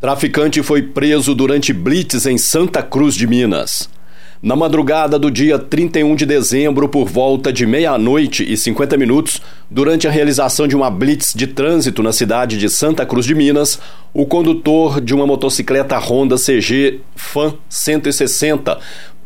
Traficante foi preso durante blitz em Santa Cruz de Minas. Na madrugada do dia 31 de dezembro, por volta de meia-noite e 50 minutos, durante a realização de uma blitz de trânsito na cidade de Santa Cruz de Minas, o condutor de uma motocicleta Honda CG Fan 160,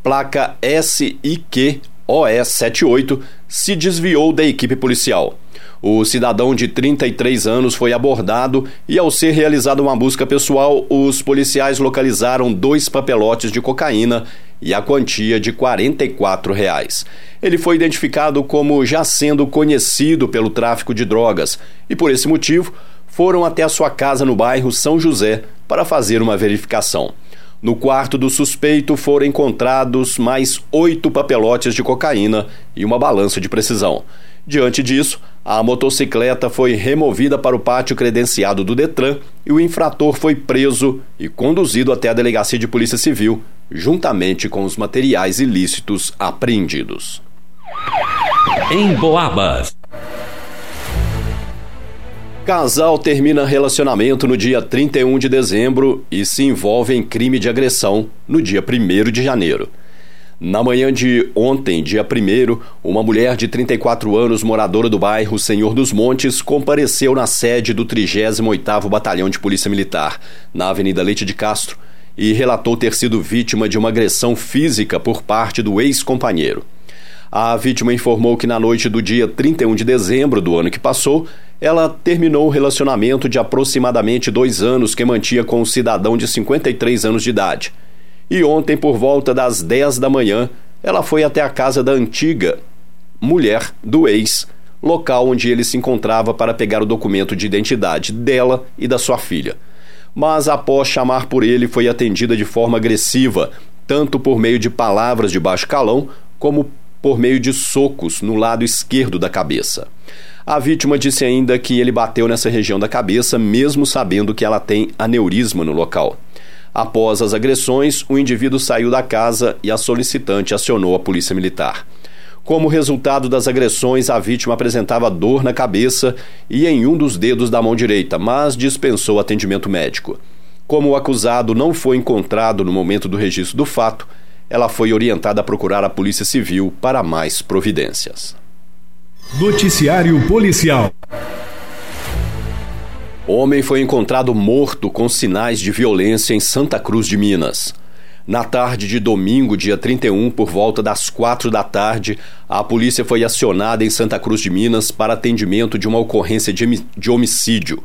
placa SIQ OE78, se desviou da equipe policial. O cidadão de 33 anos foi abordado e, ao ser realizada uma busca pessoal, os policiais localizaram dois papelotes de cocaína e a quantia de 44 reais. Ele foi identificado como já sendo conhecido pelo tráfico de drogas e, por esse motivo, foram até a sua casa no bairro São José para fazer uma verificação. No quarto do suspeito foram encontrados mais oito papelotes de cocaína e uma balança de precisão. Diante disso, a motocicleta foi removida para o pátio credenciado do Detran e o infrator foi preso e conduzido até a delegacia de Polícia Civil, juntamente com os materiais ilícitos apreendidos. Em Boabas. Casal termina relacionamento no dia 31 de dezembro e se envolve em crime de agressão no dia 1 de janeiro. Na manhã de ontem, dia 1, uma mulher de 34 anos, moradora do bairro Senhor dos Montes, compareceu na sede do 38º Batalhão de Polícia Militar, na Avenida Leite de Castro, e relatou ter sido vítima de uma agressão física por parte do ex-companheiro. A vítima informou que na noite do dia 31 de dezembro do ano que passou, ela terminou o relacionamento de aproximadamente dois anos que mantinha com um cidadão de 53 anos de idade e ontem, por volta das 10 da manhã, ela foi até a casa da antiga mulher do ex, local onde ele se encontrava para pegar o documento de identidade dela e da sua filha. Mas após chamar por ele, foi atendida de forma agressiva, tanto por meio de palavras de baixo calão, como por meio de socos no lado esquerdo da cabeça. A vítima disse ainda que ele bateu nessa região da cabeça, mesmo sabendo que ela tem aneurisma no local. Após as agressões, o indivíduo saiu da casa e a solicitante acionou a polícia militar. Como resultado das agressões, a vítima apresentava dor na cabeça e em um dos dedos da mão direita, mas dispensou atendimento médico. Como o acusado não foi encontrado no momento do registro do fato, ela foi orientada a procurar a Polícia Civil para mais providências. Noticiário Policial. Homem foi encontrado morto com sinais de violência em Santa Cruz de Minas. Na tarde de domingo, dia 31, por volta das quatro da tarde, a polícia foi acionada em Santa Cruz de Minas para atendimento de uma ocorrência de homicídio.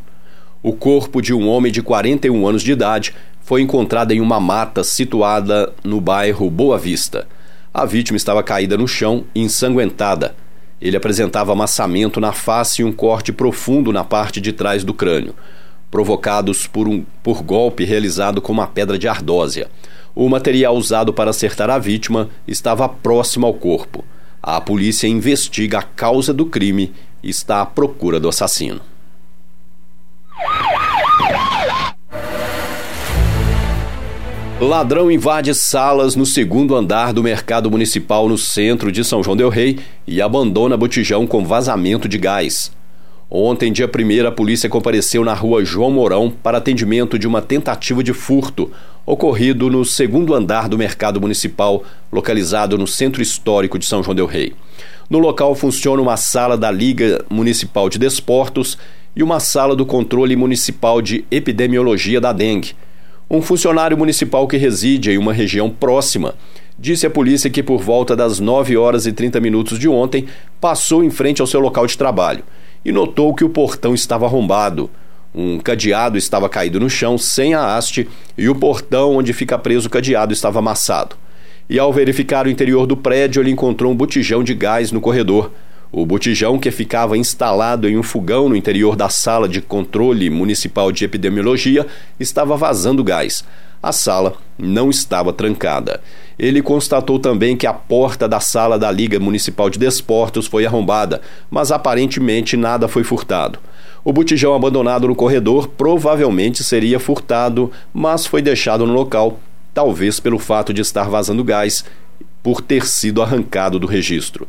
O corpo de um homem de 41 anos de idade foi encontrado em uma mata situada no bairro Boa Vista. A vítima estava caída no chão, ensanguentada. Ele apresentava amassamento na face e um corte profundo na parte de trás do crânio, provocados por um por golpe realizado com uma pedra de ardósia. O material usado para acertar a vítima estava próximo ao corpo. A polícia investiga a causa do crime e está à procura do assassino. Ladrão invade salas no segundo andar do mercado municipal no centro de São João Del Rei e abandona botijão com vazamento de gás. Ontem, dia 1, a polícia compareceu na rua João Mourão para atendimento de uma tentativa de furto ocorrido no segundo andar do mercado municipal, localizado no centro histórico de São João Del Rei. No local funciona uma sala da Liga Municipal de Desportos e uma sala do controle municipal de epidemiologia da dengue. Um funcionário municipal que reside em uma região próxima disse à polícia que por volta das 9 horas e 30 minutos de ontem passou em frente ao seu local de trabalho e notou que o portão estava arrombado. Um cadeado estava caído no chão sem a haste e o portão onde fica preso o cadeado estava amassado. E ao verificar o interior do prédio, ele encontrou um botijão de gás no corredor. O botijão, que ficava instalado em um fogão no interior da sala de controle municipal de epidemiologia, estava vazando gás. A sala não estava trancada. Ele constatou também que a porta da sala da Liga Municipal de Desportos foi arrombada, mas aparentemente nada foi furtado. O botijão abandonado no corredor provavelmente seria furtado, mas foi deixado no local, talvez pelo fato de estar vazando gás por ter sido arrancado do registro.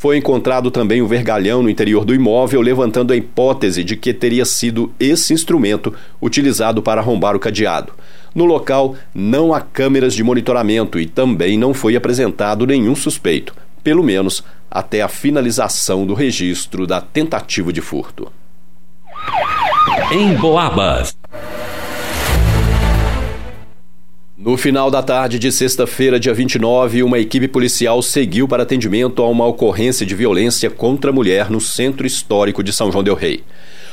Foi encontrado também um vergalhão no interior do imóvel, levantando a hipótese de que teria sido esse instrumento utilizado para arrombar o cadeado. No local não há câmeras de monitoramento e também não foi apresentado nenhum suspeito, pelo menos até a finalização do registro da tentativa de furto. Em Boabas. No final da tarde de sexta-feira, dia 29, uma equipe policial seguiu para atendimento a uma ocorrência de violência contra a mulher no centro histórico de São João Del Rei.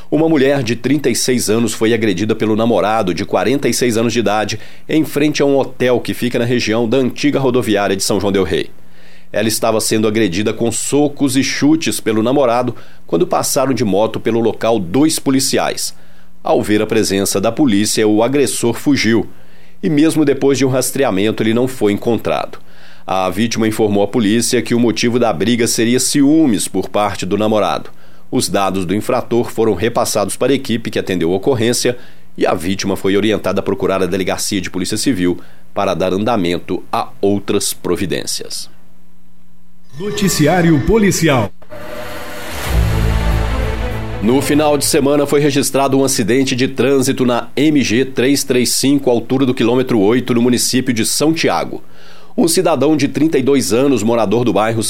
Uma mulher de 36 anos foi agredida pelo namorado de 46 anos de idade em frente a um hotel que fica na região da antiga rodoviária de São João Del Rei. Ela estava sendo agredida com socos e chutes pelo namorado quando passaram de moto pelo local dois policiais. Ao ver a presença da polícia, o agressor fugiu e, mesmo depois de um rastreamento, ele não foi encontrado. A vítima informou à polícia que o motivo da briga seria ciúmes por parte do namorado. Os dados do infrator foram repassados para a equipe que atendeu a ocorrência e a vítima foi orientada a procurar a delegacia de Polícia Civil para dar andamento a outras providências. Noticiário Policial. No final de semana foi registrado um acidente de trânsito na MG 335, altura do quilômetro 8, no município de São Tiago. Um cidadão de 32 anos, morador do bairro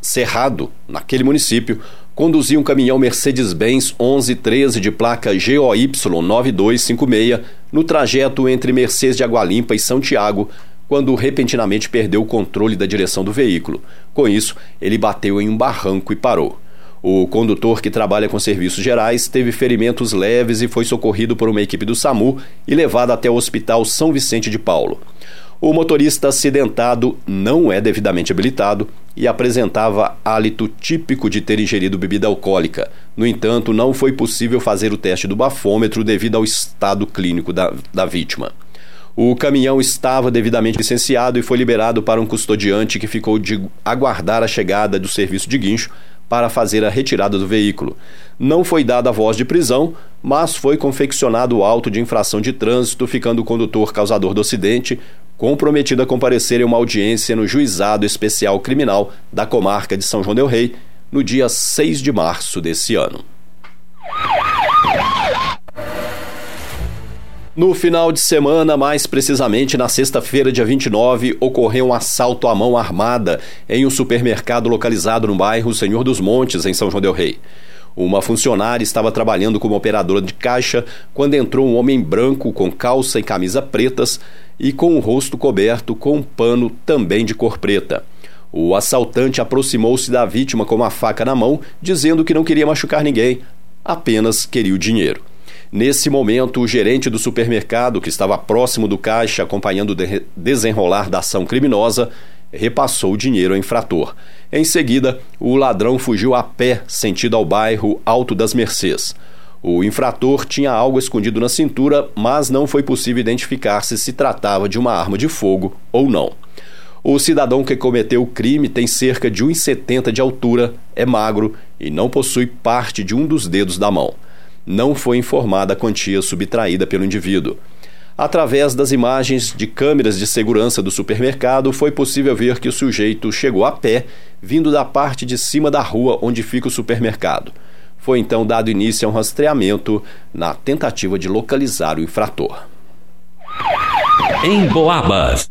Cerrado, naquele município, conduzia um caminhão Mercedes-Benz 1113 de placa GOY 9256 no trajeto entre Mercedes de Agualimpa e São Tiago, quando repentinamente perdeu o controle da direção do veículo. Com isso, ele bateu em um barranco e parou. O condutor, que trabalha com serviços gerais, teve ferimentos leves e foi socorrido por uma equipe do SAMU e levado até o Hospital São Vicente de Paulo. O motorista acidentado não é devidamente habilitado e apresentava hálito típico de ter ingerido bebida alcoólica. No entanto, não foi possível fazer o teste do bafômetro devido ao estado clínico da, da vítima. O caminhão estava devidamente licenciado e foi liberado para um custodiante que ficou de aguardar a chegada do serviço de guincho para fazer a retirada do veículo. Não foi dada a voz de prisão, mas foi confeccionado o auto de infração de trânsito, ficando o condutor causador do acidente comprometido a comparecer em uma audiência no Juizado Especial Criminal da comarca de São João del Rei no dia 6 de março desse ano. No final de semana, mais precisamente na sexta-feira, dia 29, ocorreu um assalto à mão armada em um supermercado localizado no bairro Senhor dos Montes, em São João Del Rei. Uma funcionária estava trabalhando como operadora de caixa quando entrou um homem branco com calça e camisa pretas e com o rosto coberto com um pano também de cor preta. O assaltante aproximou-se da vítima com uma faca na mão, dizendo que não queria machucar ninguém, apenas queria o dinheiro. Nesse momento, o gerente do supermercado, que estava próximo do caixa acompanhando o desenrolar da ação criminosa, repassou o dinheiro ao infrator. Em seguida, o ladrão fugiu a pé, sentido ao bairro Alto das Mercês. O infrator tinha algo escondido na cintura, mas não foi possível identificar se se tratava de uma arma de fogo ou não. O cidadão que cometeu o crime tem cerca de 1,70 de altura, é magro e não possui parte de um dos dedos da mão não foi informada a quantia subtraída pelo indivíduo. Através das imagens de câmeras de segurança do supermercado, foi possível ver que o sujeito chegou a pé, vindo da parte de cima da rua onde fica o supermercado. Foi então dado início a um rastreamento na tentativa de localizar o infrator. Em Boabas.